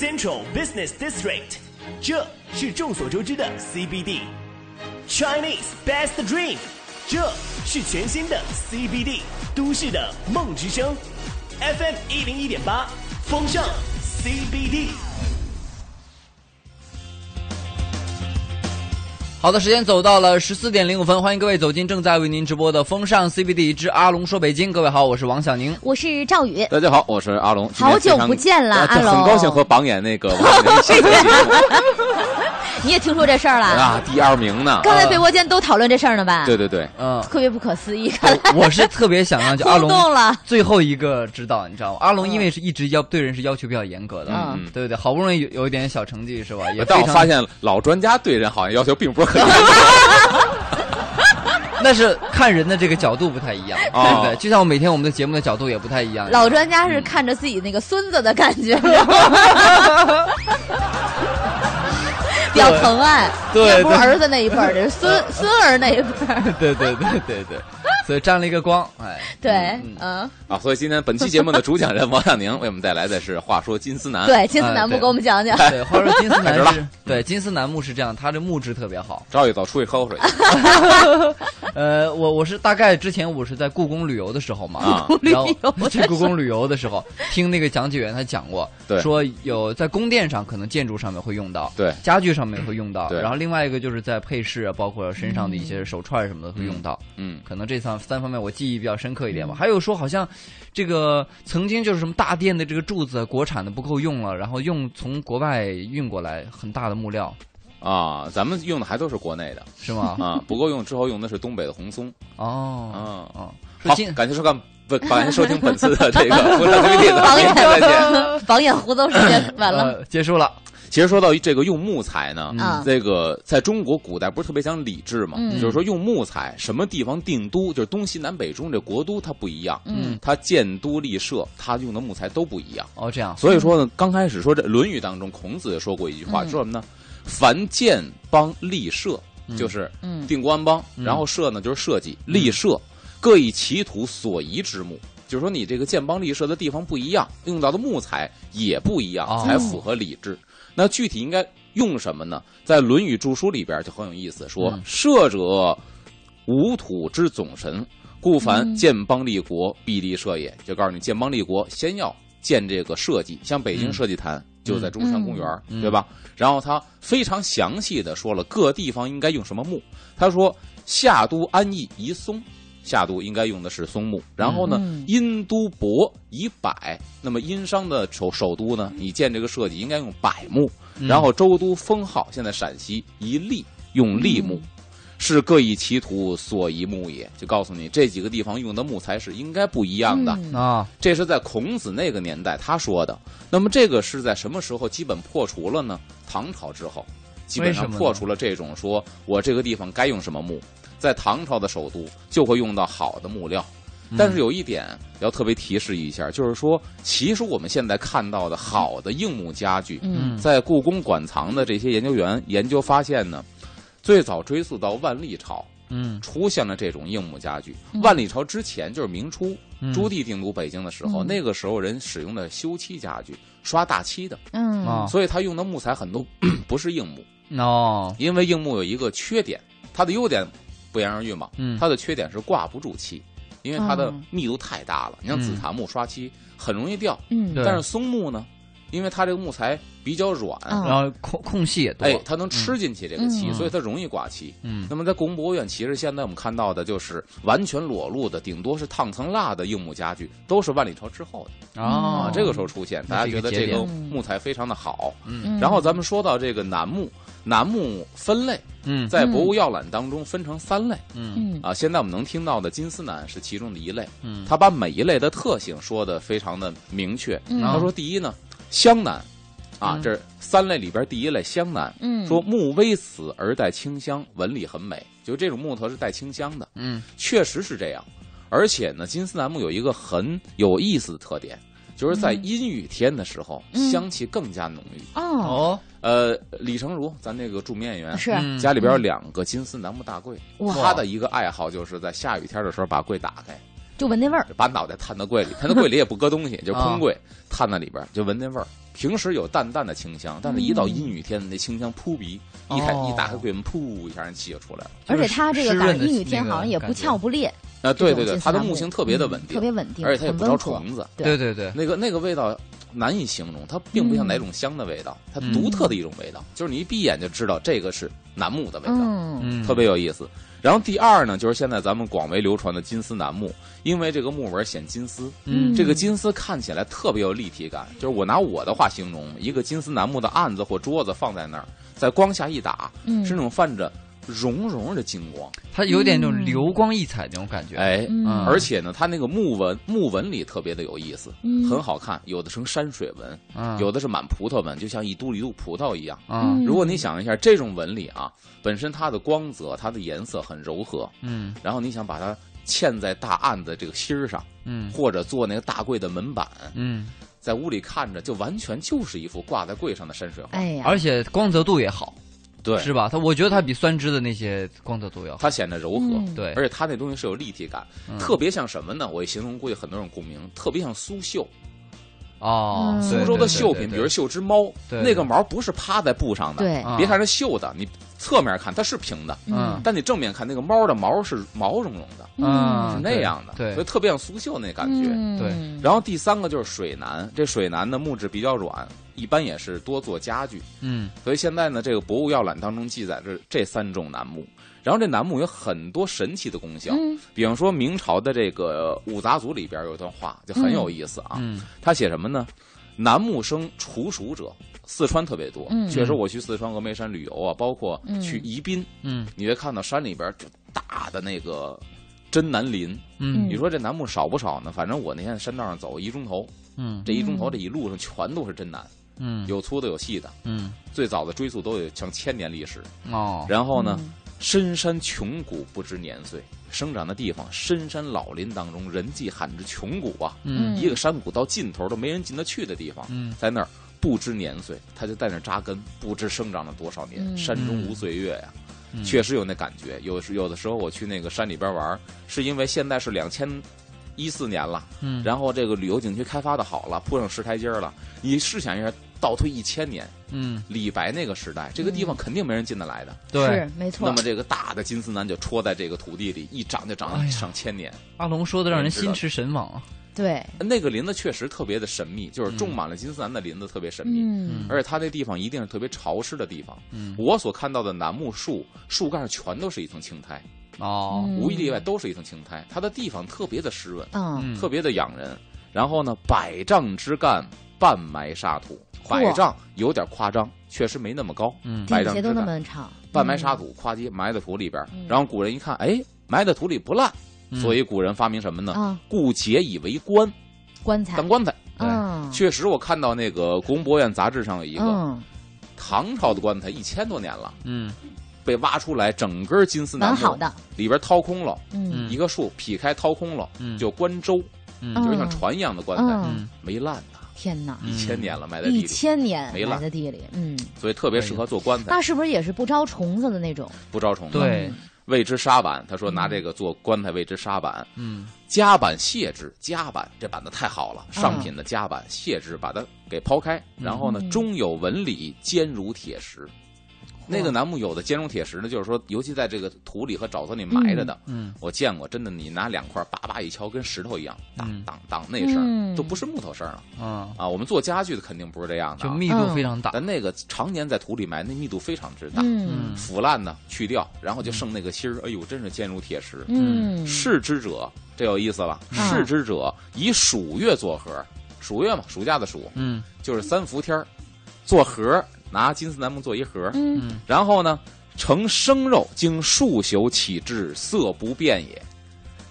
Central Business District，这是众所周知的 CBD。Chinese Best Dream，这是全新的 CBD 都市的梦之声。FM 一零一点八，风尚 CBD。好的，时间走到了十四点零五分，欢迎各位走进正在为您直播的风尚 CBD 之阿龙说北京。各位好，我是王小宁。我是赵宇，大家好，我是阿龙。好久不见了呃阿龙很高兴和榜眼那个王小宁 你也听说这事儿了？啊，第二名呢。刚才被窝间都讨论这事儿呢吧？对，对对，嗯，特别不可思议，我是特别想让就阿龙 动了。最后一个知道，你知道吗？阿龙因为是一直要对人是要求比较严格的，嗯对对对，好不容易有有一点小成绩是吧？也但我发现老专家对人好像要求并不是很严格。那是看人的这个角度不太一样，哦对不对？就像我每天我们的节目的角度也不太一样。老专家是看着自己那个孙子的感觉，你知道吗比较疼爱。对不是儿子那一辈儿，这是孙 孙儿那一辈儿。对对对对对，所以沾了一个光，哎，对嗯，嗯，啊，所以今天本期节目的主讲人王亚宁为我们带来的是《话说金丝楠》。，对，金丝楠木给我们讲讲。对，话说金丝楠是，对，金丝楠木是这样，它的木质特别好。赵一早出去喝口水。呃，我我是大概之前我是在故宫旅游的时候嘛，啊。然后旅游的 去故宫旅游的时候，听那个讲解员他讲过，对说有在宫殿上可能建筑上面会用到，对家具上面会用到，对然后另外一个就是在配饰啊，包括身上的一些手串什么的会用到，嗯，可能这三三方面我记忆比较深刻一点吧。还有说好像这个曾经就是什么大殿的这个柱子国产的不够用了，然后用从国外运过来很大的木料，啊，咱们用的还都是国内的是吗？啊，不够用之后用的是东北的红松。哦啊，哦，好，感谢收看，不，感谢收听本次的这个 《风尚 CBD》的榜明天再见。眼榜眼胡诌时间完了。呃，结束了。其实说到这个用木材呢，嗯。这个在中国古代不是特别讲礼制嘛，嗯。就是说用木材，什么地方定都，就是东西南北中这国都它不一样，嗯。它建都立社，它用的木材都不一样。哦，这样，所以说呢，刚开始说这《论语》当中，孔子也说过一句话，嗯。说什么呢？凡建邦立社，就是嗯。定国安邦，嗯。然后社呢就是社稷，立社各以其土所宜之木。就是说，你这个建邦立社的地方不一样，用到的木材也不一样，哦。才符合礼制。那具体应该用什么呢？在《论语注疏》里边就很有意思，说嗯社者，无土之总神，故凡嗯建邦立国，必立社也。就告诉你，建邦立国先要建这个社稷，像北京嗯设计坛就在中山公园，嗯对吧？然后他非常详细的说了各地方应该用什么木。他说夏都安邑宜松。夏都应该用的是松木，然后呢，嗯殷都伯以柏。那么殷商的首首都呢，你建这个设计应该用柏木。嗯然后周都封号，现在陕西一立用栗木，是各以其土所宜木也。就告诉你这几个地方用的木材是应该不一样的。嗯啊，这是在孔子那个年代他说的。那么这个是在什么时候基本破除了呢？唐朝之后，基本上破除了这种说我这个地方该用什么木，在唐朝的首都就会用到好的木料。但是有一点要特别提示一下，就是说，其实我们现在看到的好的硬木家具，嗯。在故宫馆藏的这些研究员研究发现呢，最早追溯到万历朝，嗯，出现了这种硬木家具。嗯。万历朝之前就是明初，嗯。朱棣定都北京的时候，嗯。那个时候人使用的修漆家具，刷大漆的，嗯。啊。所以他用的木材很多 不是硬木，哦，因为硬木有一个缺点，它的优点不言而喻嘛，嗯它的缺点是挂不住漆，因为它的嗯密度太大了。你像紫檀木刷漆很容易掉，嗯但是松木呢，因为它这个木材比较软，嗯然后空空隙也多，哎，它能吃进去这个漆，嗯所以它容易挂漆。嗯那么在故宫博物院，其实现在我们看到的就是完全裸露的，顶多是烫层蜡的硬木家具，都是万里朝之后的哦啊。，这个时候出现，大家觉得这个木材非常的好。嗯然后咱们说到这个楠木，楠木分类嗯在《博物要览》当中分成三类嗯嗯啊。现在我们能听到的金丝楠是其中的一类，嗯，他把每一类的特性说的非常的明确。嗯他说第一呢，香楠啊，嗯这是三类里边第一类香楠。嗯说木微死而带清香，纹理很美，就这种木头是带清香的，嗯确实是这样。而且呢，金丝楠木有一个很有意思的特点，就是在嗯。阴雨天的时候，嗯。香气更加浓郁。哦。哦，呃，李成儒，咱那个著名演员，是。嗯。家里边有两个金丝楠木大柜，哇。他的一个爱好就是在下雨天的时候把柜打开，就闻那味儿。把脑袋探到柜里，他那柜里也不搁东西，就空柜，探到里边就闻那味儿。平时有淡淡的清香，但是一到阴雨天，那清香扑鼻，一开哦。一打开柜门，噗一下人气就出来了。而且它这个阴雨天好像也不感觉。翘不裂，啊，对对对，它的木性特别的稳嗯定，特别稳定，而且它也不招。虫子。对对对对，那个那个味道难以形容，它并不像嗯哪种香的味道，它嗯独特的一种味道，就是你一闭眼就知道这个是楠木的味道，嗯，嗯，特别有意思。然后第二呢，就是现在咱们广为流传的金丝楠木，因为这个木纹显金丝，嗯这个金丝看起来特别有立体感。就是我拿我的话形容，一个金丝楠木的案子或桌子放在那儿，在光下一打，嗯是那种泛着融融的金光，它有点那种嗯流光溢彩那种感觉。哎，嗯。嗯。而且呢，它那个木纹木纹里特别的有意思，嗯。很好看，有的成山水纹，嗯，有的是满葡萄纹，就像一嘟一嘟葡萄一样。嗯。如果你想一下，这种纹理啊，本身它的光泽、它的颜色很柔和，嗯。然后你想把它嵌在大案的这个芯儿上，嗯。或者做那个大柜的门板，嗯，在屋里看着就完全就是一幅挂在柜上的山水画。哎呀，而且光泽度也好，对，是吧？它我觉得它比酸枝的那些光泽度要好。它显得柔和，嗯对，而且它那东西是有立体感，嗯特别像什么呢？我一形容，估计很多人共鸣，特别像苏绣。哦，苏州的绣品，比如绣只猫，对那个毛不是趴在布上的，对啊别看是绣的，你侧面看它是平的，嗯。但你正面看那个猫的毛是毛茸茸的，嗯。是那样的，对所以特别像苏绣那感觉。嗯。对。然后第三个就是水楠，这水楠的木质比较软，一般也是多做家具，嗯。所以现在呢，这个博物要览当中记载着这三种楠木。然后这楠木有很多神奇的功效，嗯。比方说明朝的这个五杂族里边有一段话就很有意思啊，嗯。他写什么呢？楠木生除暑者，四川特别多。嗯确实，我去四川峨眉山旅游啊，包括嗯去宜宾，嗯你会看到山里边就大的那个真楠林。嗯你说这楠木少不少呢？反正我那天在山道上走一钟头，嗯这一钟头这一路上全都是真楠，嗯有粗的有细的。嗯最早的追溯都有上千年历史。哦，然后呢，嗯深山穷谷不知年岁，生长的地方深山老林当中，人迹罕至穷谷啊。嗯一个山谷到尽头都没人进得去的地方，嗯在那儿不知年岁，他就在那扎根，不知生长了多少年。嗯山中无岁月呀、嗯确实有那感觉。有时有的时候我去那个山里边玩，是因为现在是两千一四年了，嗯然后这个旅游景区开发的好了，铺上石台阶了。你试想一下，倒退一千年，嗯李白那个时代，这个地方肯定没人进得来的。对是没错那么。这个大的金丝楠就戳在这个土地里，一长就长了上千年。阿龙说的让人心驰神往啊。对，那个林子确实特别的神秘，就是种满了金丝楠的林子特别神秘。嗯而且它那地方一定是特别潮湿的地方。嗯我所看到的楠木树树干上全都是一层青苔，哦嗯无一例外都是一层青苔。它的地方特别的湿润，嗯嗯特别的养人。然后呢，百丈之干半埋沙土，百丈有点夸张，确实没那么高。嗯底下都那百丈之干么长，半埋沙土，夸叽埋在土里边嗯。然后古人一看，哎，埋在土里不烂，嗯所以古人发明什么呢？啊，故结以为棺，棺材。当，棺材。嗯，确实，我看到那个《故宫博物院》杂志上有一个嗯，唐朝的棺材，一千多年了。嗯。被挖出来，整根金丝楠木好的，里边掏空了，嗯。嗯。一个树劈开掏空了，嗯。就棺周，嗯。就是像船一样的棺材，嗯，嗯没烂呐，天哪，一千年了埋在地里。一，千年没烂。埋在地里，嗯，所以特别适合做棺材，那是不是也是不招虫子的那种？不招虫子。对谓之沙板，他说拿这个做棺材谓之沙板，嗯。夹板卸之，夹板这板子太好了，嗯。上品的夹板卸之，把它给抛开，然后呢嗯。中有纹理，坚如铁石。那个楠木有的坚如铁石呢，就是说，尤其在这个土里和沼泽里埋着的，嗯我见过，真的，你拿两块叭叭一敲，跟石头一样，当嗯。当当那声都不是木头声儿了。啊，啊。我们做家具的肯定不是这样的密度非常大。但那个常年在土里埋，那密度非常之大，嗯。腐烂呢去掉，然后就剩那个芯儿，哎呦，真是坚如铁石。嗯，视之者，这有意思了，啊视之者以暑月做盒，暑月嘛，暑假的暑，嗯。就是三伏天儿做盒，拿金丝楠木做一盒，嗯嗯然后呢，盛生肉，经数宿起至，色不变也。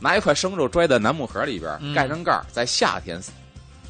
拿一块生肉拽在楠木盒里边，嗯盖上盖儿，在夏天，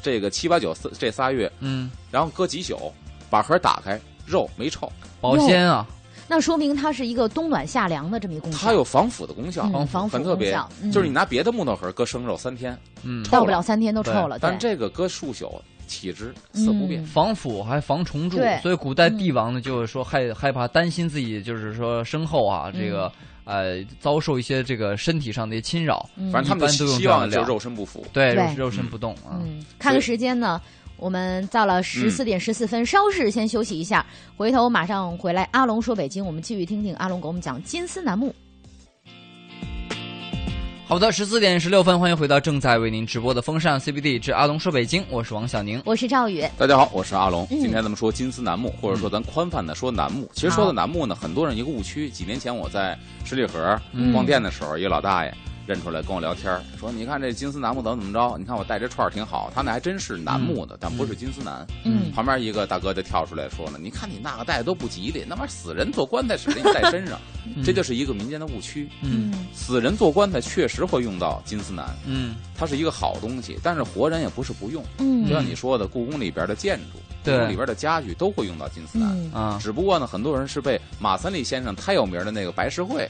这个七八九四这仨月，嗯，然后搁几宿，把盒打开，肉没臭，保鲜啊，那说明它是一个冬暖夏凉的这么一个功效，它有防腐的功效，嗯防腐很特别。嗯就是你拿别的木头盒搁生肉三天，嗯，到不了三天都臭了，但，这个搁数宿起之色不变。嗯防腐还防虫蛀，所以古代帝王呢，就是说害害怕担心自己，就是说身后啊，嗯这个呃遭受一些这个身体上的一些侵扰，嗯反正他们都希望就肉身不腐。对，肉对肉身不动啊。嗯，看个时间呢。我们到了十四点十四分，稍事先休息一下，回头马上回来。阿龙说北京，我们继续听听阿龙给我们讲金丝楠木。好的，十四点十六分，欢迎回到正在为您直播的风尚 CBD 之阿龙说北京，我是王小宁。我是赵宇，大家好，我是阿龙。嗯今天咱们说金丝楠木，或者说咱宽泛的说楠木。其实说到楠木呢，很多人一个误区。几年前我在十里河嗯逛店的时候，一个老大爷认出来跟我聊天，说：“你看这金丝楠木怎么怎么着？你看我戴这串儿挺好。”他那还真是楠木的，但不是金丝楠。嗯旁边一个大哥就跳出来说了：“你看你那个戴的都不吉利，那玩意儿死人做棺材使你戴身上，这就是一个民间的误区。嗯死人做棺材确实会用到金丝楠，嗯，它是一个好东西，但是活人也不是不用。嗯就像你说的，故宫里边的建筑，故对宫里边的家具都会用到金丝楠。只不过呢，很多人是被马三立先生太有名的那个白石会、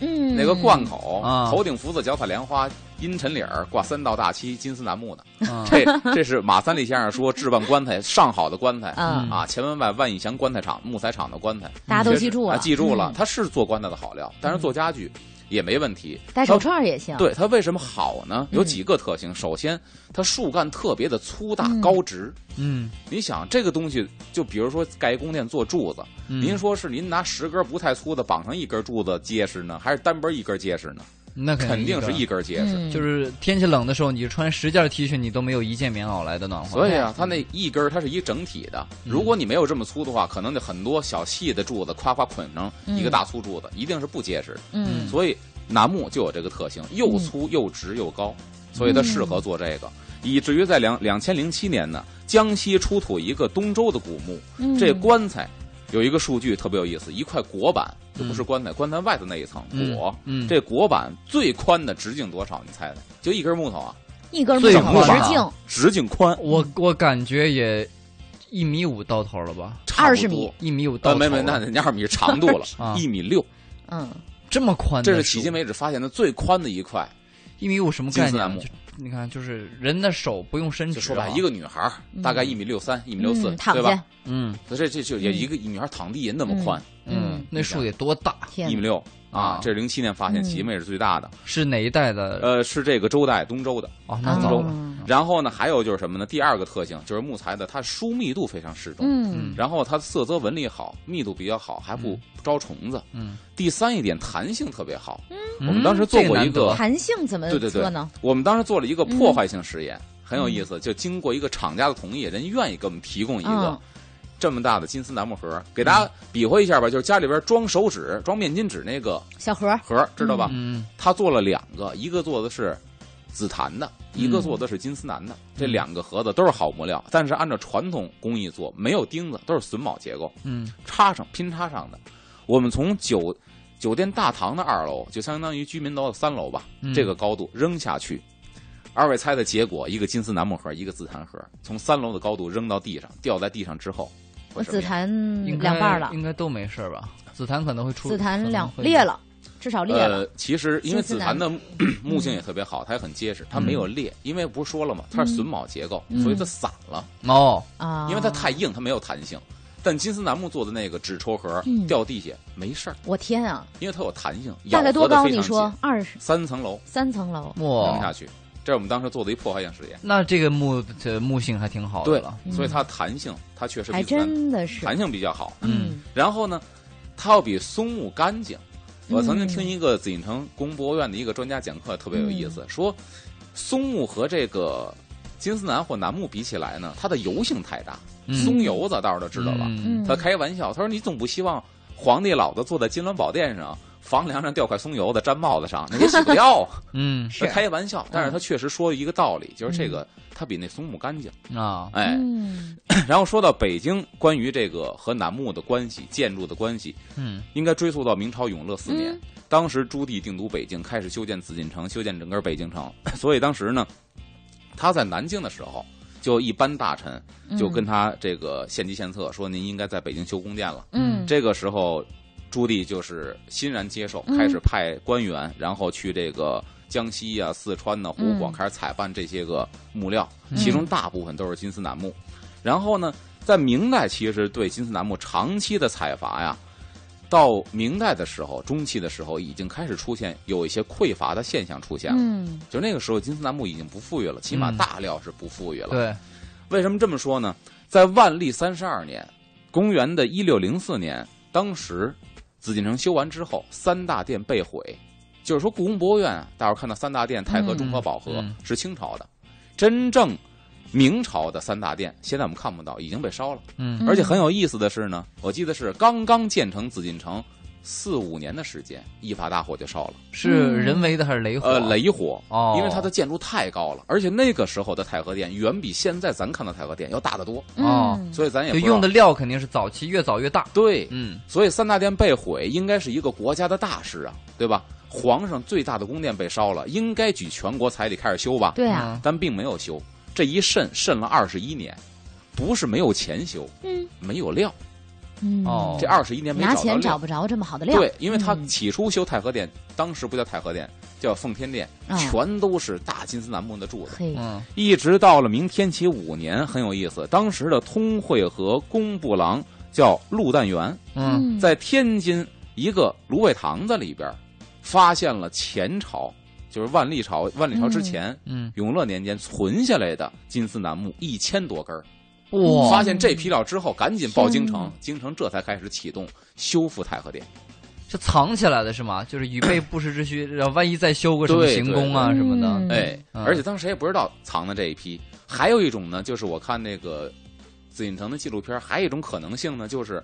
嗯，那个贯口，啊。头顶福字，脚踩莲花，阴沉里儿挂三道大漆，金丝楠木的。啊。这这是马三立先生说置办棺材上好的棺材。嗯。啊，前门外万义祥棺材厂木材厂的棺材，大家都记住了，记住了嗯，它是做棺材的好料，但是做家具也没问题。戴手串儿也行。对它为什么好呢？有几个特性。首先，它树干特别的粗大嗯高直。嗯你想这个东西，就比如说盖一宫殿做柱子，嗯您说是您拿十根不太粗的绑上一根柱子结实呢，还是单根一根结实呢？那肯定是一一根结实。嗯，就是天气冷的时候，你穿十件 T 恤，你都没有一件棉袄来的暖和。所以啊，它那一根儿它是一整体的。嗯如果你没有这么粗的话，可能得很多小细的柱子夸夸捆成一个大粗柱子，一定是不结实。嗯所以楠木就有这个特性，又粗又直又高，所以它适合做这个。以至于在两两千零七年呢，江西出土一个东周的古墓，嗯这棺材有一个数据特别有意思，一块椁板，就不是棺材，棺材外头那一层嗯椁，嗯这椁板最宽的直径多少？你猜猜？就一根木头啊，一根木头直径直径宽我我感觉也一米五到头了吧，差不20米。一米五到呃，头了。没没，那人家二米是长度了 啊，一米六，嗯这么宽这，是迄今为止发现的最宽的一块。一米五什么概念啊？金丝楠木就你看，就是人的手不用伸直啊，就说吧，一个女孩大概一米六三、一米六四对吧？，嗯这这这就也一个女孩躺地也那么宽，嗯那树得多大？一米六啊啊，这是零七年发现，嗯迄今为止最大的。是哪一代的？呃，是这个周代东周的。哦，那早了。嗯然后呢，还有就是什么呢？第二个特性就是木材的，它疏密度非常适中。嗯然后它色泽纹理好，密度比较好，还不招虫子。嗯，第三一点，弹性特别好。嗯我们当时做过一个弹性怎么对对对呢？我们当时做了一个破坏性实验，很有意思。就经过一个厂家的同意，人愿意给我们提供一个嗯这么大的金丝楠木盒，给大家比划一下吧。就是家里边装手纸、装面巾纸那个小盒盒，知道吧？嗯他做了两个，一个做的是紫檀的，一嗯个做的是金丝楠的。这两个盒子都是好木料，但是按照传统工艺做，没有钉子，都是榫卯结构，嗯插上拼插上的。我们从酒酒店大堂的二楼，就相当于居民楼的三楼吧，嗯这个高度扔下去。二位猜的结果，一个金丝楠木盒，一个紫檀盒，从三楼的高度扔到地上，掉在地上之后，会什么样紫檀两半了，应该都没事儿吧？紫檀可能会出，紫檀两裂了，至少裂了。呃，其实因为紫檀的木 性也特别好，它也很结实，它没有裂，因为不是说了吗？它是榫卯结构，嗯所以它散了，哦，啊，因为它太硬，它没有弹性。但金丝楠木做的那个纸抽盒嗯掉地下没事儿，我天啊，因为它有弹性，大概多高？你说紧二十三层楼三层楼？哇扔下，去，这是我们当时做的一破坏性实验。那这个木这木性还挺好的对了。，所以它弹性，它确实还真的是，弹性比较好。嗯然后呢，它要比松木干净。我曾经嗯听一个紫禁城故宫博物院的一个专家讲课，特别有意嗯思，说松木和这个金丝楠或楠木比起来呢，它的油性太大。嗯松油子到时候都知道了？嗯嗯，他开玩笑，他说：“你总不希望皇帝老子坐在金銮宝殿上，房梁上掉块松油的粘帽子上，那也洗不掉啊。”嗯。是。开玩笑，但是他确实说一个道理，就是这个它比那松木干净。啊，哎，嗯。然后说到北京关于这个和楠木的关系、建筑的关系，嗯。应该追溯到明朝永乐四年，嗯。当时朱棣定都北京，开始修建紫禁城，修建整个北京城。所以当时呢，他在南京的时候，就一般大臣就跟他这个献计献策，说您应该在北京修宫殿了。嗯。这个时候，朱棣就是欣然接受，嗯开始派官员，然后去这个江西呀、四川呐、湖广嗯开始采办这些个木料，其中大部分都是金丝楠木。然后呢，在明代其实对金丝楠木长期的采伐呀，到明代的时候，中期的时候，已经开始出现有一些匮乏的现象出现了。嗯就那个时候，金丝楠木已经不富裕了，起码嗯大料是不富裕了。对，为什么这么说呢？在万历三十二年，公元的一六零四年，当时紫禁城修完之后，三大殿被毁，就是说故宫博物院啊，大伙儿看到三大殿太和、嗯中和、保和、嗯。是清朝的，真正明朝的三大殿现在我们看不到，已经被烧了。嗯。而且很有意思的是呢，我记得是刚刚建成紫禁城四五年的时间，一发大火就烧了。是人为的还是雷火？呃，雷火，哦。因为它的建筑太高了，而且那个时候的太和殿远比现在咱看到太和殿要大得多，哦嗯。所以咱也用的料肯定是早期越早越大。对，嗯。所以三大殿被毁应该是一个国家的大事啊，对吧？皇上最大的宫殿被烧了，应该举全国彩礼开始修吧？对啊，嗯。但并没有修，这一渗渗了二十一年，不是没有钱修，嗯。没有料，嗯。哦。这二十一年没拿。钱找不着这么好的料，对，因为他嗯。起初修太和殿，当时不叫太和殿，叫奉天殿，啊全都是大金丝楠木的柱子。嗯。一直到了明天启五年，很有意思。当时的通惠和工部郎叫陆旦元，嗯。在天津一个芦苇塘子里边，发现了前朝，就是万历朝，万历朝之前，嗯，永乐年间存下来的金丝楠木一千多根儿。哇发现这批料之后，赶紧报京城，京城这才开始启动修复太和殿。是藏起来的是吗？就是以备不时之需，然后万一再修个什么对行宫啊什么嗯的。哎，嗯而且当时谁也不知道藏的这一批。还有一种呢，就是我看那个紫禁城的纪录片，还有一种可能性呢，就是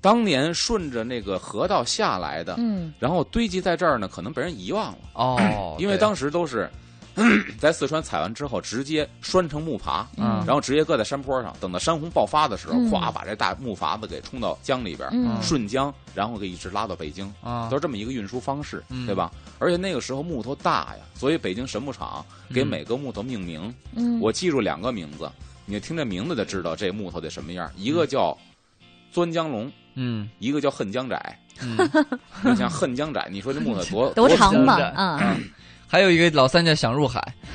当年顺着那个河道下来的，嗯然后堆积在这儿呢，可能被人遗忘了，哦，因为当时都是。在四川采完之后，直接拴成木筏，嗯。然后直接搁在山坡上，等到山洪爆发的时候，嗯。把这大木筏子给冲到江里边，嗯。顺江，然后给一直拉到北京，啊。都是这么一个运输方式，嗯。对吧？而且那个时候木头大呀，所以北京神木厂给嗯。每个木头命名。嗯，我记住两个名字，你听这名字就知道这木头得什么样。一个叫钻江龙，嗯。一个叫恨江窄。嗯，你像恨江窄，你说这木头多 多长吧 还有一个老三叫想入海。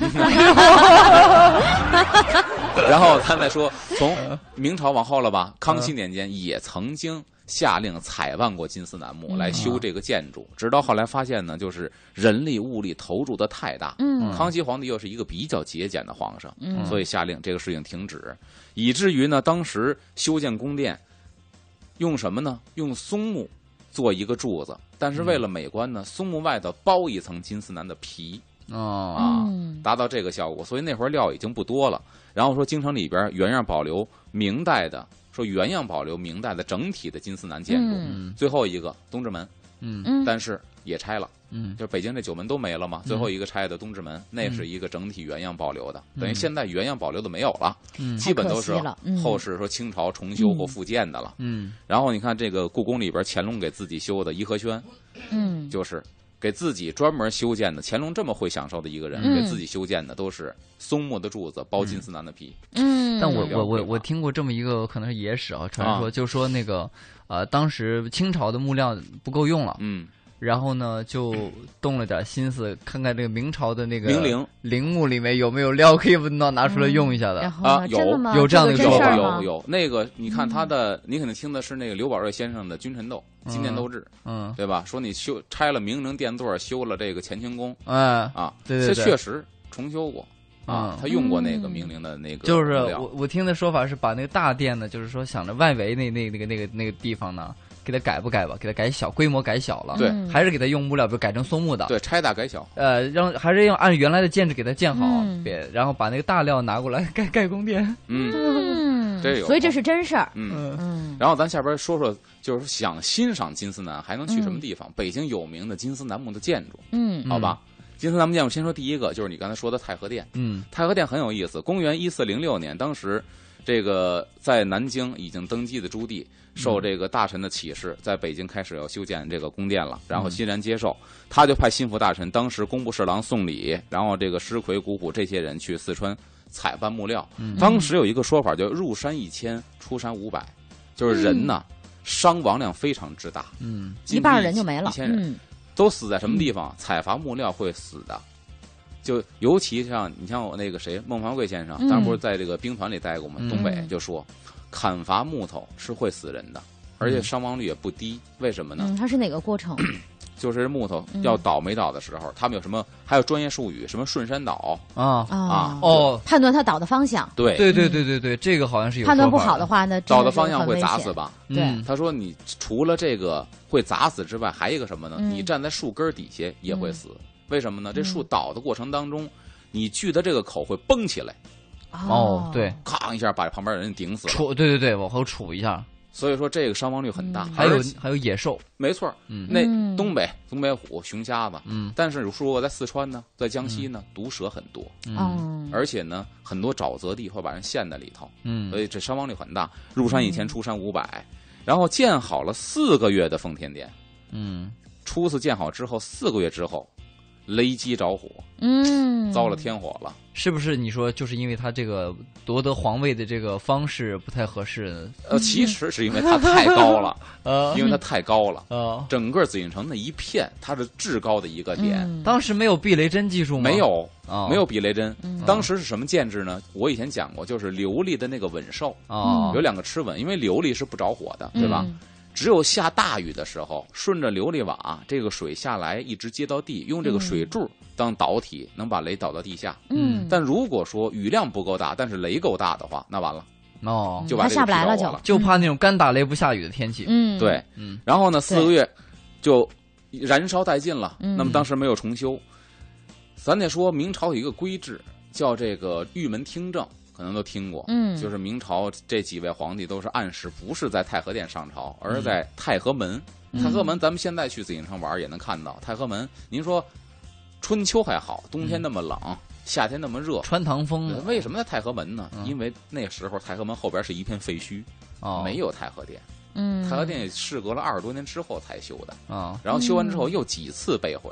然后 他再说，从明朝往后了吧，康熙年间也曾经下令采办过金丝楠木嗯来修这个建筑，直到后来发现呢，就是人力物力投入的太大。嗯康熙皇帝又是一个比较节俭的皇上，嗯所以下令这个事情停止，以至于呢，当时修建宫殿用什么呢？用松木做一个柱子，但是为了美观呢，松木外头包一层金丝楠的皮。哦，啊嗯达到这个效果，所以那会儿料已经不多了。然后说京城里边原样保留明代的，说原样保留明代的整体的金丝楠建筑。嗯最后一个东直门，嗯嗯，但是也拆了，嗯。就是北京这九门都没了嘛。最后一个拆的东直门，那是一个整体原样保留的，等于现在原样保留的没有了，嗯。基本都是后世说清朝重修或复建的了。嗯。然后你看这个故宫里边，乾隆给自己修的颐和轩，嗯。就是给自己专门修建的。乾隆这么会享受的一个人，嗯。给自己修建的都是松木的柱子，包金丝楠的皮。嗯，但我嗯我我我听过这么一个可能是野史啊传说，啊。就说那个呃当时清朝的木料不够用了，嗯，然后呢就动了点心思，看看这个明朝的那个陵陵陵墓里面有没有料可以拿拿出来用一下的。啊有？有这样的一个真有说法事儿吗有有，那个你看他的，你肯定听的是那个刘宝瑞先生的《君臣斗》《金殿斗志》，嗯，对吧？说你修拆了明陵殿座，修了这个乾清宫嗯，啊，对对对这确实重修过啊嗯，他用过那个嗯明陵的那个就是我我听的说法是把那个大殿呢，就是说想着外围那那那个那个那个地方呢，给它改不改吧，给它改小，规模改小了，对嗯还是给它用木料，比如改成松木的，对拆大改小，呃，让还是要按原来的建制给它建好，嗯别然后把那个大料拿过来 盖盖宫殿。嗯嗯，这有所以这是真事儿。嗯。嗯嗯然后咱下边说说，就是想欣赏金丝楠，还能去什么地方？北京有名的金丝楠木的建筑，嗯好吧？金丝楠木建筑，先说第一个，就是你刚才说的太和殿。嗯太和殿很有意思。公元一四零六年，当时这个在南京已经登基的朱棣，受这个大臣的启示，在北京开始要修建这个宫殿了，然后欣然接受，他就派心腹大臣，当时工部侍郎宋礼，然后这个石奎、古朴这些人去四川采办木料。当时有一个说法叫“入山一千，出山五百”，就是人呢。伤亡量非常之大，嗯一半人就没了一。千人，嗯都死在什么地方？采伐木料会死的，就尤其像你像我那个谁孟凡贵先生，嗯当时不是在这个兵团里待过吗？嗯东北就说，砍伐木头是会死人的，而且伤亡率也不低。为什么呢？嗯，它是哪个过程？就是木头嗯要倒没倒的时候，他们有什么？还有专业术语，什么顺山倒？啊，啊，哦，判断它倒的方向，对，对对对对对，这个好像是有判断不好的话，呢倒的方向会砸死吧？对嗯他说：“你除了这个会砸死之外，还有一个什么呢？嗯你站在树根底下也会死。为什么呢？这树嗯倒的过程当中，你锯的这个口会崩起来，哦，对，，咔一下把旁边的人顶死了。杵，对对对，往后杵一下，所以说这个伤亡率很大。嗯还有还有野兽，没错，嗯。那嗯。东北东北虎、熊瞎子，嗯。但是如果在四川呢，在江西呢，毒蛇很多，嗯。嗯，而且呢，很多沼泽地会把人陷在里头，嗯。所以这伤亡率很大。入山以前出山五百，然后建好了四个月的奉天殿，嗯。初次建好之后，四个月之后，雷击着火，嗯，遭了天火了。是不是你说就是因为他这个夺得皇位的这个方式不太合适呢？呃，其实是因为他太高了，呃因为他太高了。呃，整个紫禁城那一片，它是至高的一个点，嗯当时没有避雷针技术吗？没有啊，没有避雷针。嗯当时是什么建制呢？我以前讲过，就是琉璃的那个吻兽，啊，有两个螭吻，因为琉璃是不着火的，对吧？嗯只有下大雨的时候，顺着琉璃瓦，这个水下来一直接到地，用这个水柱当导体，能把雷导到地下。嗯，但如果说雨量不够大，但是雷够大的话，那完了，哦，就把这个它下不来了就。就怕那种干打雷不下雨的天气。嗯，对，嗯。然后呢，四个月就燃烧殆尽了。嗯。那么当时没有重修，咱得说明朝有一个规制，叫这个玉门听政，可能都听过。嗯就是明朝这几位皇帝都是暗示不是在太和殿上朝，而是在太和门。嗯太和门，咱们现在去紫禁城玩也能看到。太和门，您说春秋还好，冬天那么冷，夏天那么热。穿堂风为什么在太和门呢？嗯因为那时候太和门后边是一片废墟，哦，没有太和殿。嗯，太和殿也事隔了二十多年之后才修的。啊，然后修完之后又几次被毁，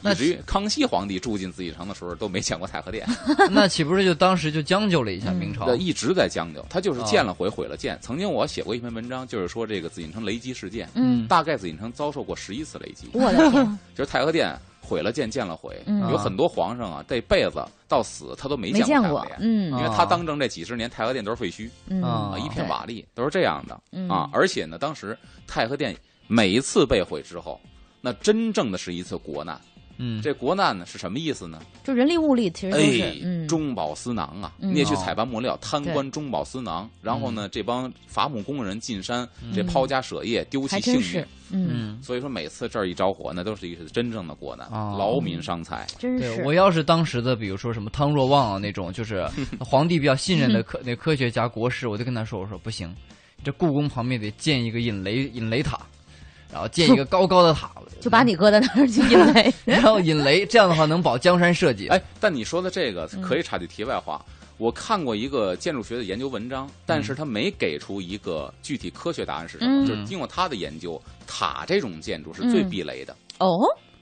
那以至于康熙皇帝住进紫禁城的时候都没见过太和殿，那岂不是就当时就将就了一下嗯明朝这？一直在将就。他就是哦建了毁，毁了建。曾经我写过一篇文章，就是说这个紫禁城雷击事件，嗯，大概紫禁城遭受过十一次雷击，我的天，就是太和殿毁了建，建了毁。嗯有很多皇上啊，这辈子到死他都没没见过过太和，殿。嗯因为他当政这几十年，太和殿都是废墟嗯一片瓦砾，都是这样的嗯啊。而且呢，当时太和殿每一次被毁之后，那真正的是一次国难。嗯，这国难呢是什么意思呢？就人力物力其实都是哎，嗯，中饱私囊啊！嗯。你也去采办木料，贪官中饱私囊。然后呢，这帮伐木工人进山，嗯。这抛家舍业，丢弃性还真是命。，嗯，嗯，所以说，每次这儿一着火，那都是一个真正的国难，哦。劳民伤财。对真是。我要是当时的，比如说什么汤若望啊那种，就是 皇帝比较信任的科那科学家国师，我就跟他说，我说不行，这故宫旁边得建一个引雷引雷塔，然后建一个高高的塔，就把你搁在那儿去引雷，然后引雷，这样的话能保江山社稷。哎，但你说的这个嗯可以插句题外话。我看过一个建筑学的研究文章，但是他没给出一个具体科学答案是什么。嗯就是经过他的研究，塔这种建筑是最嗯避雷的，哦，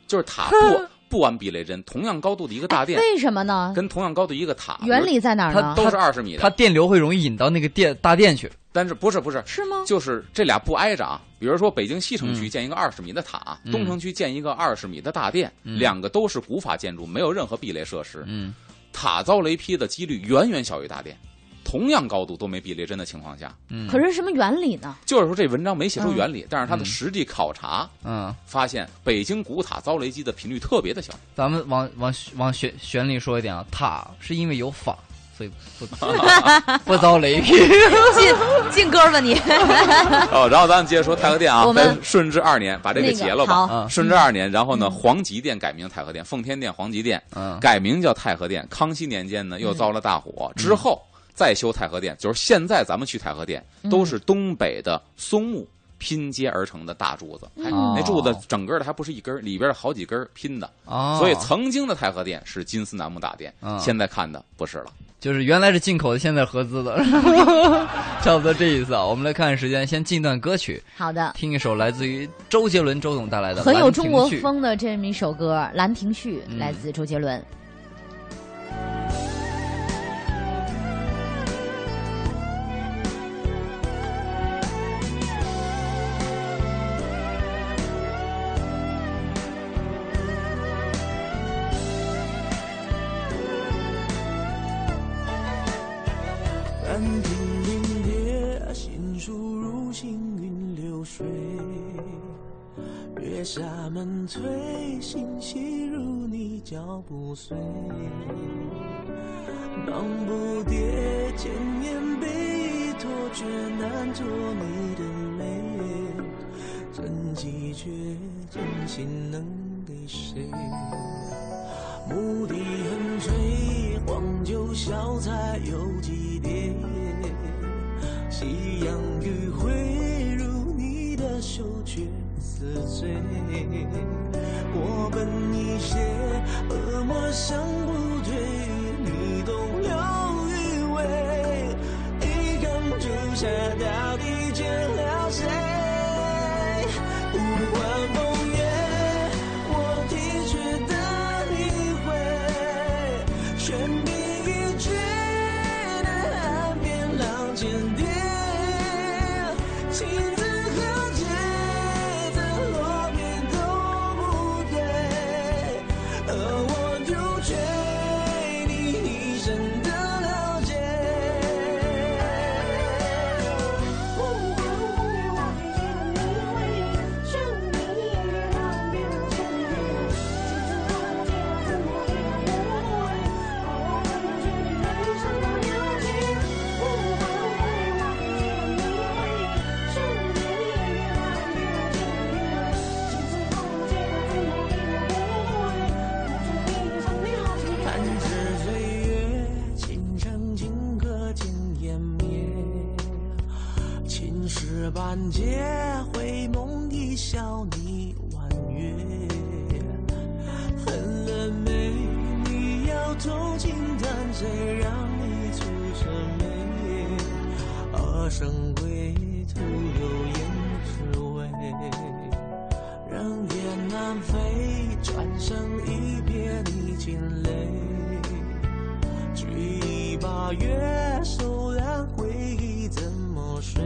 就是塔不 不安避雷针，同样高度的一个大殿，为什么呢？跟同样高度一个塔，原理在哪儿呢？都是二十米的，它电流会容易引到那个电大殿去。但是不是不是，是吗？就是这俩不挨着啊。比如说北京西城区嗯建一个二十米的塔，嗯东城区建一个二十米的大殿，嗯两个都是古法建筑，没有任何避雷设施。嗯，塔遭雷劈的几率远远小于大殿，同样高度都没避雷针的情况下，嗯。可是什么原理呢？就是说这文章没写出原嗯。理，但是它的嗯实地考察嗯，发现，北京古塔遭雷击的频率特别的小。咱们往往往玄玄理说一点啊，塔是因为有法，所以不 不遭雷劈。进进歌吧你，哦，然后咱们接着说太和殿啊我，们顺治二年把这个给结了吧。顺治二年，然后呢，嗯。皇极殿改名太和殿，奉天殿、皇极殿嗯。改名叫太和殿。康熙年间呢，又遭了大火，之后再修太和殿，就是现在咱们去太和殿，嗯都是东北的松木拼接而成的大柱子，那柱子整个的还不是一根儿，里边好几根拼的。哦，所以曾经的太和殿是金丝楠木大殿，嗯现在看的不是了。就是原来是进口的，现在合资的，差不多这意思啊。我们来看看时间，先进段歌曲，好的，听一首来自于周杰伦周总带来的《很有中国》。风的这么一首歌《兰亭序》，嗯来自周杰伦。兰门推，心细如你脚步碎。忙不迭，千年被托，却难托你的美。真迹却真心能给谁？牧笛横吹，黄酒小菜有几碟？夕阳余晖，如你的手却似醉。我本一些，恶魔想不退，痛轻弹，谁让你出这眉？二生归途有胭脂味。人雁南飞，转身一瞥你惊泪。举一把月，手染回忆怎么睡？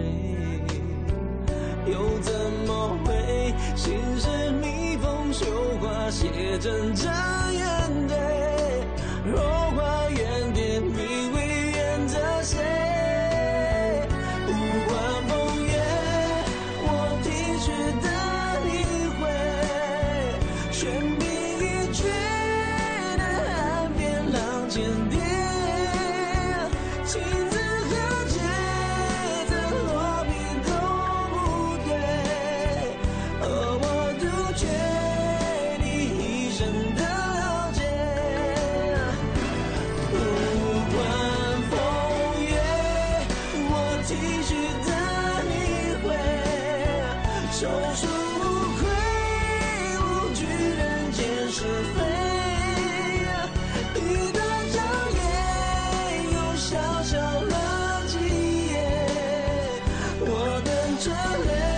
又怎么会？心事密封绣花，写真这这泪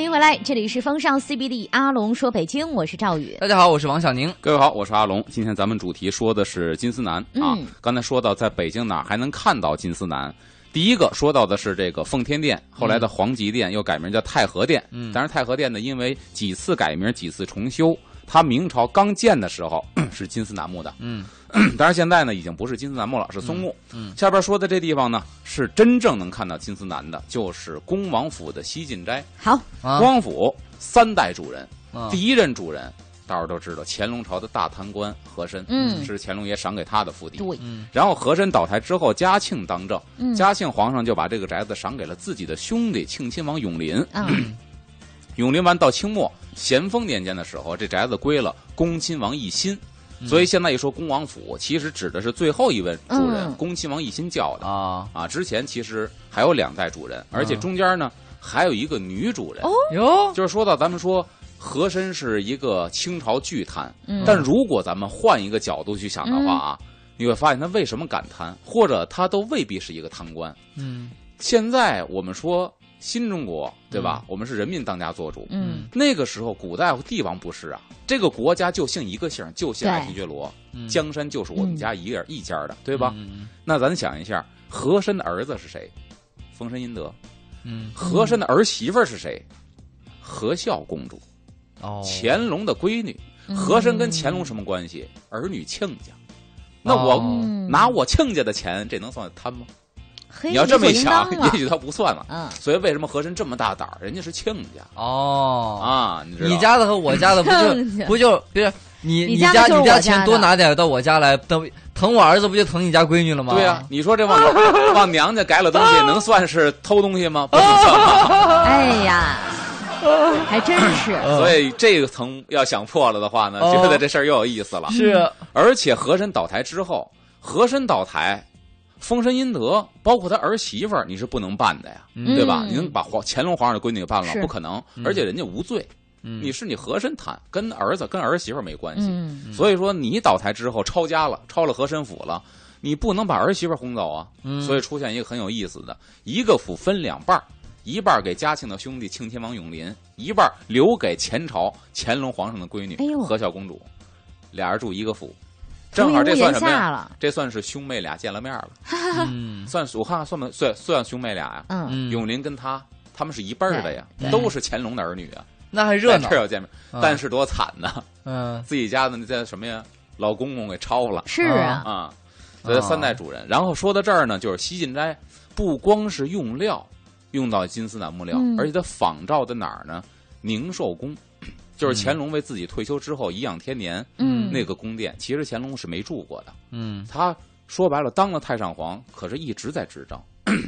欢迎回来，这里是风尚 CBD 阿龙说北京，我是赵宇。大家好，我是王小宁。各位好，我是阿龙。今天咱们主题说的是金丝楠啊嗯。刚才说到在北京哪儿还能看到金丝楠？第一个说到的是这个奉天殿，后来的皇极殿又改名叫太和殿。嗯当然太和殿呢，因为几次改名、几次重修，它明朝刚建的时候 是金丝楠木的。嗯，当然现在呢已经不是金丝楠木了，是松木。嗯嗯下边说的这地方呢是真正能看到金丝楠的，就是恭王府的西晋斋。好，啊恭王府三代主人，啊第一任主人大伙儿都知道，乾隆朝的大贪官和珅，嗯是乾隆爷赏给他的府邸。对，嗯然后和珅倒台之后，嘉庆当政，嗯嘉庆皇上就把这个宅子赏给了自己的兄弟庆亲王永璘。啊，永陵完到清末咸丰年间的时候，这宅子归了恭亲王奕欣。嗯所以现在一说恭王府，其实指的是最后一位主人嗯恭亲王奕欣叫的啊，啊。之前其实还有两代主人，而且中间呢还有一个女主人。哦，就是说到咱们说和珅是一个清朝巨贪，嗯但如果咱们换一个角度去想的话啊，你会发现他为什么敢贪，或者他都未必是一个贪官。嗯现在我们说新中国，对吧？我们是人民当家作主。嗯那个时候，古代帝王不是啊，这个国家就姓一个姓，就姓爱新觉罗，嗯江山就是我们家一个一家的，对吧？嗯那咱想一下，和珅的儿子是谁？丰臣殷德。嗯和珅的儿媳妇是谁？和孝公主，哦，乾隆的闺女。嗯和珅跟乾隆什么关系？儿女亲家。那我拿我亲家的钱，这能算贪吗？嘿你要这么一想也许他不算了。嗯所以为什么和珅这么大胆儿？人家是亲家哦，啊，你？你家的和我家的不就 不就不是你你家你家钱多拿点到我家来，等疼我儿子不就疼你家闺女了吗？对呀、你说这往 往娘家改了东西，能算是偷东西吗？不能算吧。哎呀，还真是。所以这个层要想破了的话呢，哦觉得这事儿又有意思了。是而且和珅倒台之后，和珅倒台，丰臣殷德，包括他儿媳妇儿，你是不能办的呀，嗯。对吧？嗯。你能把皇乾隆皇上的闺女给办了？不可能，嗯而且人家无罪，嗯。你是你和珅贪，跟儿子跟儿媳妇没关系。嗯。所以说你倒台之后抄家了，抄了和珅府了。你不能把儿媳妇轰走啊，嗯。所以出现一个很有意思的，一个府分两半儿一半儿给嘉庆的兄弟庆亲王永璘，一半儿留给前朝乾隆皇上的闺女哎和孝公主，俩人住一个府，同正好这算什么呀？这算是兄妹俩见了面了，嗯。算是我看看算不算算兄妹俩呀？嗯，嗯，永林跟他他们是一辈儿的呀，都是乾隆的儿女啊，那还热闹。这儿，要见面，啊但是多惨呐，嗯。自己家的那叫什么呀？老公公给抄了。是啊，啊，所以三代主人。然后说到这儿呢，就是西晋斋不光是用料用到金丝楠木料，嗯。而且它仿照的哪儿呢？宁寿宫，就是乾隆为自己退休之后颐养天年嗯，那个宫殿，其实乾隆是没住过的。嗯他说白了，当了太上皇，可是一直在执政，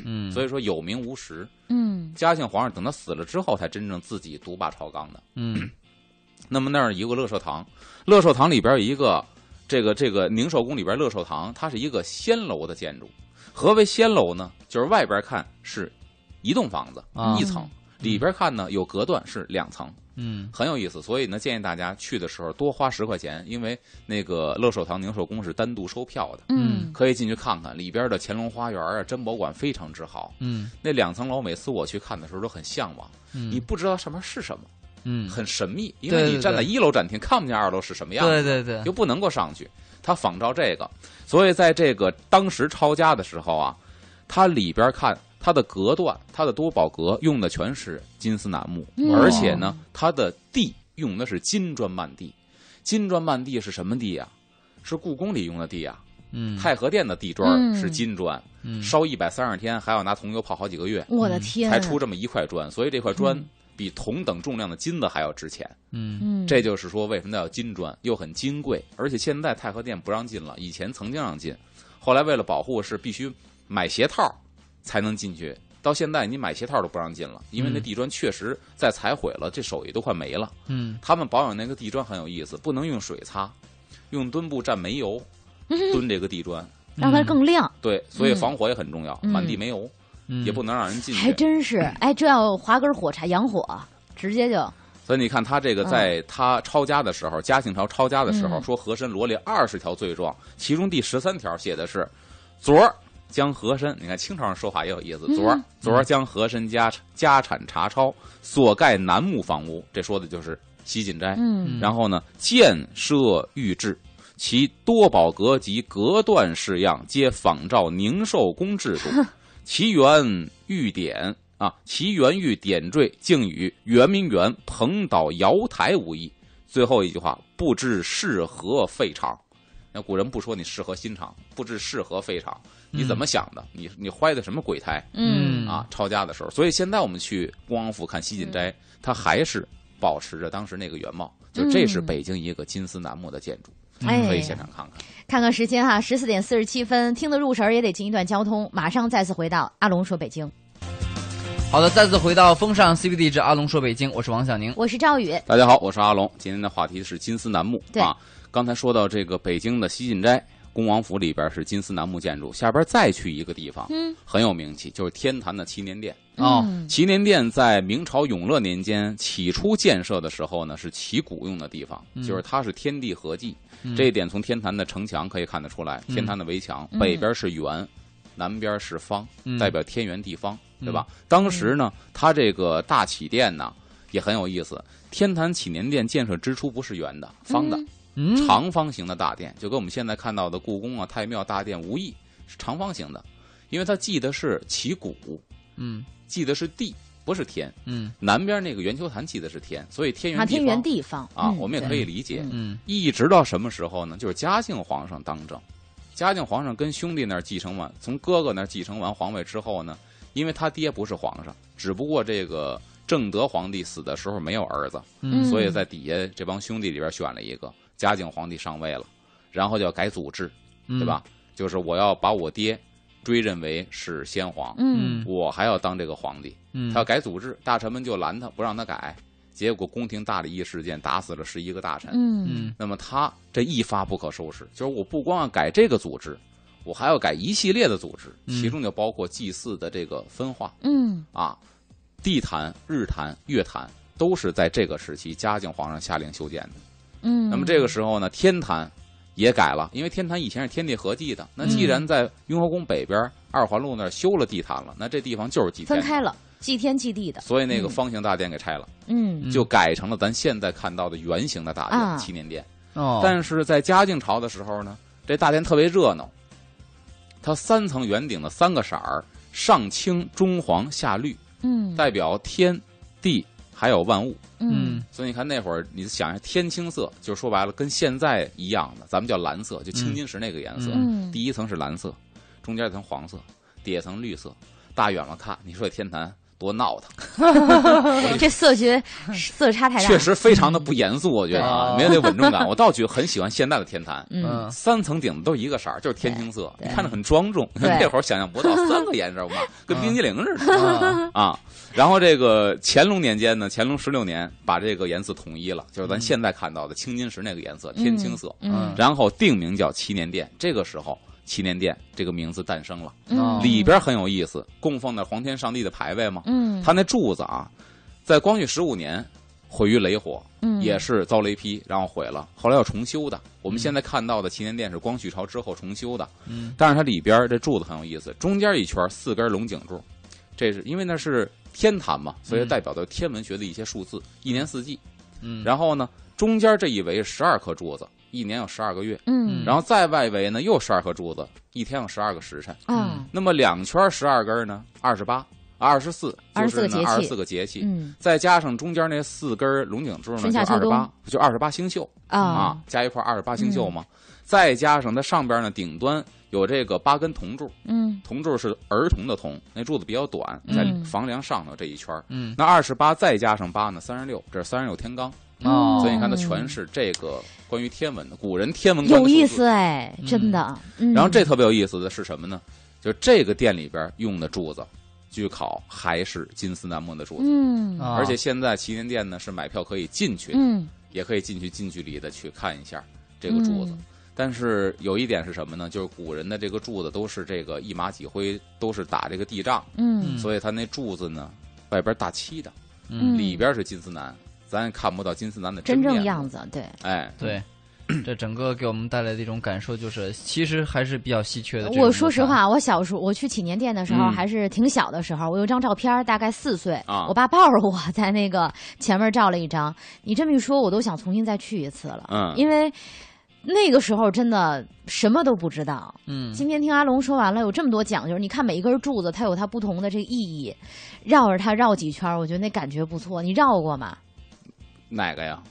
嗯，所以说有名无实。嗯嘉庆皇上等他死了之后，才真正自己独霸朝纲的。嗯 那么那儿有个乐寿堂，乐寿堂里边有一个这个这个宁寿宫里边乐寿堂，它是一个仙楼的建筑。何为仙楼呢？就是外边看是一栋房子、啊一层，里边看呢有隔断是两层，嗯很有意思。所以呢，建议大家去的时候多花十块钱，因为那个乐寿堂宁寿宫是单独收票的，嗯可以进去看看里边的乾隆花园啊、珍宝馆非常之好。嗯那两层楼，每次我去看的时候都很向往，嗯，你不知道上面是什么，嗯很神秘，因为你站在一楼展厅看不见二楼是什么样子，对对对，又不能够上去。他仿照这个，所以在这个当时抄家的时候啊，他里边看它的隔断、它的多宝阁用的全是金丝楠木，嗯。而且呢，它的地用的是金砖漫地。金砖漫地是什么地呀、是故宫里用的地呀、嗯。太和殿的地砖嗯。是金砖，嗯。烧一百三十天，还要拿桐油泡好几个月，我的天，才出这么一块砖，所以这块砖嗯比同等重量的金子还要值钱。这就是说，为什么叫金砖，又很金贵，而且现在太和殿不让进了，以前曾经让进，后来为了保护是必须买鞋套才能进去，到现在你买鞋套都不让进了，因为那嗯。地砖确实在踩毁了，这手艺都快没了。嗯。他们保养那个地砖很有意思，不能用水擦，用墩布蘸煤油 墩这个地砖，让它更亮，对，所以嗯防火也很重要，嗯。满地煤油嗯。也不能让人进去。还真是。哎，这要划根火柴洋火，直接就。所以你看，他这个在他抄家的时候，嘉庆朝抄家的时候，嗯。说和珅罗列二十条罪状，其中第十三条写的是，昨儿将和珅，你看清朝人说话也有意思，昨儿嗯昨儿将和珅家家产查抄，所盖楠木房屋，这说的就是西晋斋。嗯然后呢，建设御制，其多宝阁及隔断式样，皆仿照宁寿宫制度，其原御典啊，其原御点缀，竟与圆明园蓬岛瑶台无异。最后一句话，不知是何废场。那古人不说你是何新场，不知是何废厂，你怎么想的？你你怀的什么鬼胎嗯啊？抄家的时候，所以现在我们去恭王府看西晋斋，它还是保持着当时那个原貌，就这是嗯北京一个金丝楠木的建筑，哎可以现场看看。看看时间哈，十四点四十七分，听得入神儿也得进一段交通，马上再次回到阿龙说北京，好的，再次回到风尚 CBD 之阿龙说北京，我是王小宁。我是赵宇，大家好，我是阿龙。今天的话题是金丝楠木啊。刚才说到这个北京的西晋斋恭王府里边是金丝楠木建筑，下边再去一个地方，嗯很有名气，就是天坛的祈年殿。哦嗯祈年殿在明朝永乐年间起初建设的时候呢，是祈谷用的地方，嗯就是它是天地合祭。嗯这一点从天坛的城墙可以看得出来，嗯天坛的围墙、嗯北边是圆，南边是方，嗯代表天圆地方。对吧？当时呢，它这个大启殿呢也很有意思。天坛祈年殿建设之初不是圆的，方的，嗯，长方形的大殿，就跟我们现在看到的故宫啊、太庙大殿无异，是长方形的，因为它记的是旗鼓，嗯。记的是地，不是天。嗯。南边那个圆球坛记的是天，所以天圆圆地方。啊，嗯我们也可以理解。嗯。一直到什么时候呢？就是嘉靖皇上当政，嘉靖皇上跟兄弟那儿继承完，从哥哥那儿继承完皇位之后呢，因为他爹不是皇上，只不过这个正德皇帝死的时候没有儿子，嗯。所以在底下这帮兄弟里边选了一个嘉靖皇帝上位了，然后就要改祖制，嗯对吧？就是我要把我爹追认为是先皇，嗯我还要当这个皇帝。嗯，他要改祖制，大臣们就拦他，不让他改。结果宫廷大礼议事件打死了十一个大臣。嗯嗯那么他这一发不可收拾，就是我不光要改这个组织，我还要改一系列的组织，嗯其中就包括祭祀的这个分化嗯啊，地坛、日坛、月坛都是在这个时期嘉靖皇上下令修建的。嗯，那么这个时候呢，天坛也改了，因为天坛以前是天地合祭的，那既然在雍和宫北边二环路那儿修了地坛了，那这地方就是祭天分开了，祭天祭地的，所以那个方形大殿给拆了，嗯。就改成了咱现在看到的圆形的大殿啊。祈年殿。哦，但是在嘉靖朝的时候呢，这大殿特别热闹，它三层圆顶的三个色儿，上青、中黄、下绿，嗯。代表天地还有万物。嗯所以你看那会儿，你想一下天青色，就说白了跟现在一样的，咱们叫蓝色，就青金石那个颜色。嗯第一层是蓝色，中间一层黄色，底下一层绿色。大远了看，你说这天坛多闹腾，这色学色差太大，确实非常的不严肃，我觉得啊，对没有那稳重感。我倒觉得很喜欢现在的天坛，嗯。嗯。三层顶子都一个色儿，就是天青色，你看着很庄重。对。那会儿想象不到三个颜色嘛，跟冰激凌似的啊 啊。然后这个乾隆年间呢，乾隆十六年把这个颜色统一了，就是咱现在看到的青金石那个颜色，天青色。嗯。然后定名叫祈年殿，这个时候祈年殿这个名字诞生了。嗯。里边很有意思，供奉的皇天上帝的牌位嘛。嗯。它那柱子啊，在光绪十五年毁于雷火，嗯。也是遭雷劈，然后毁了，后来要重修的。我们现在看到的祈年殿是光绪朝之后重修的，嗯。但是它里边这柱子很有意思，中间一圈四根龙井柱，这是因为那是天坛嘛，所以嗯代表的天文学的一些数字，一年四季。嗯，然后呢，中间这一围十二颗柱子，一年有十二个月，嗯。然后再外围呢又十二颗柱子，一天有十二个时辰。嗯。那么两圈十二根呢，二十八、二十四，24个节气。二十四个节气，嗯。再加上中间那四根龙井柱呢，就二十八冬，就二十八星宿。啊。啊，加一块二十八星宿嘛。再加上它上边呢顶端有这个八根铜柱，嗯。铜柱是儿童的铜，那柱子比较短，在嗯房梁上头这一圈。嗯。那二十八再加上八呢，三十六，这是三十六天罡。哦，所以你看，它全是这个关于天文的，古人天文观有意思哎，真的。嗯。然后这特别有意思的是什么呢？就是这个店里边用的柱子，据考还是金丝楠木的柱子，嗯。啊。而且现在祈年殿呢是买票可以进去的，嗯。也可以进去近距离的去看一下这个柱子。嗯。但是有一点是什么呢？就是古人的这个柱子都是这个一马几灰，都是打这个地仗，嗯。所以它那柱子呢外边大漆的，嗯。里边是金丝楠，咱也看不到金丝楠的真正样子，对，哎，对。这整个给我们带来的一种感受就是，其实还是比较稀缺的。我说实话，我小时候我去祈年殿的时候，嗯还是挺小的时候。我有张照片，大概四岁，啊我爸抱着我在那个前面照了一张。你这么一说，我都想重新再去一次了，嗯因为那个时候真的什么都不知道。嗯，今天听阿龙说完了，有这么多讲究，你看每一根柱子，它有它不同的这个意义，绕着它绕几圈，我觉得那感觉不错。你绕过吗？哪个呀？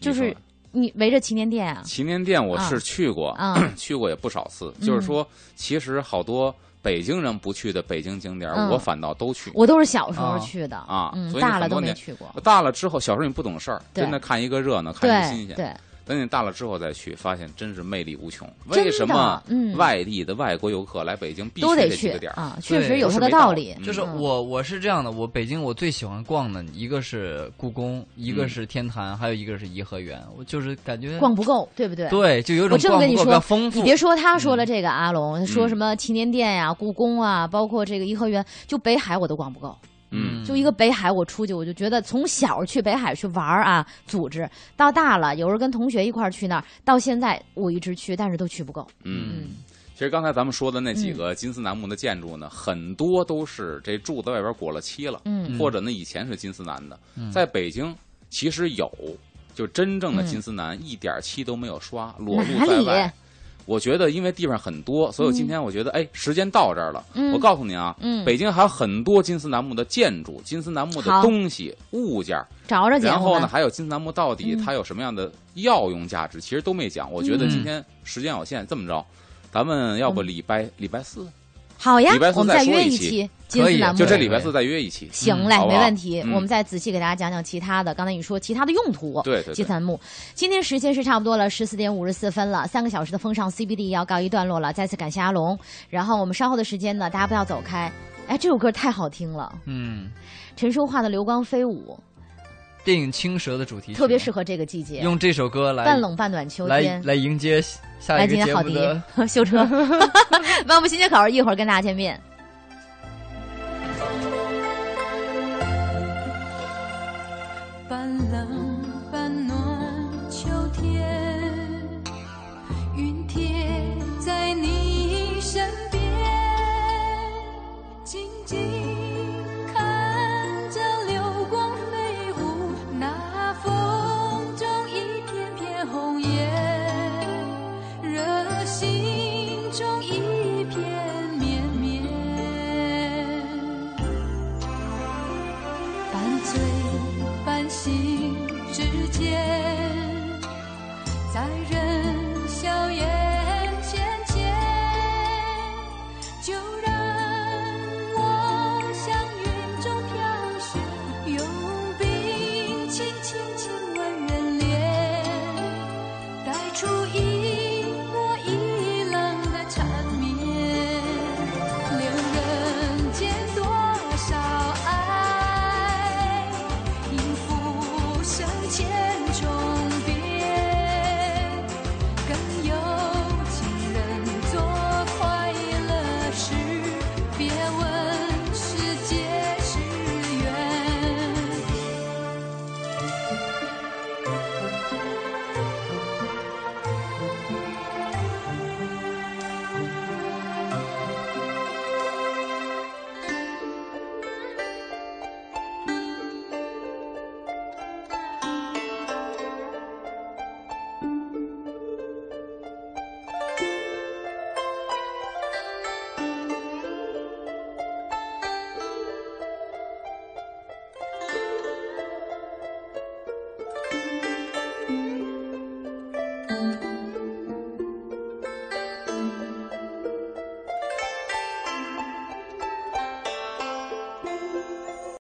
就是你围着祈年殿啊？祈年殿我是去过，啊 去过也不少次。嗯就是说，其实好多北京人不去的北京景点，嗯我反倒都去。我都是小时候啊去的啊嗯，所以大了都很多年没去过。大了之后，小时候你不懂事儿，对真的看一个热闹，看一个新鲜。对对，等你大了之后再去，发现真是魅力无穷。为什么嗯外地的外国游客来北京必须得去？啊，确实有它的道理理。就是嗯我我是这样的，我北京我最喜欢逛的一个是故宫，一个嗯是天坛，还有一个是颐和园。我就是感觉逛不够，对不对？对，就有种逛不够比这么跟你说较丰富。你别说他说了这个阿龙，说嗯什么祈年殿呀、故宫啊，包括这个颐和园，就北海我都逛不够。嗯，就一个北海，我出去我就觉得从小去北海去玩儿啊，组织到大了，有时候跟同学一块儿去那儿，到现在我一直去，但是都去不够。嗯，其实刚才咱们说的那几个金丝楠木的建筑呢，很多都是这柱子外边裹了漆了，嗯。或者呢以前是金丝楠的。在北京其实有，就真正的金丝楠一点漆都没有刷，裸露哪里在外。我觉得，因为地方很多，所以今天我觉得，哎，时间到这儿了。嗯。我告诉你啊，嗯。北京还有很多金丝楠木的建筑、金丝楠木的东西、物件，找着然后呢，还有金丝楠木到底嗯。它有什么样的药用价值，其实都没讲。我觉得今天时间有限，这么着，咱们要不礼拜礼拜四，好呀礼拜，四我们再约一期期金丝楠木，就这礼拜四再约一期。行嘞，没问题。嗯我们再仔细给大家讲讲其他的。刚才你说其他的用途，对金丝楠木。今天时间是差不多了，十四点五十四分了，三个小时的风尚 CBD 要告一段落了。再次感谢阿龙。然后我们稍后的时间呢，大家不要走开。哎，这首歌太好听了，嗯，陈淑桦的《流光飞舞电影《青蛇》的主题》曲特别适合这个季节，用这首歌来半冷半暖秋天。来迎接下来，一个今天好迪。修车，万物新街口，一会儿跟大家见面。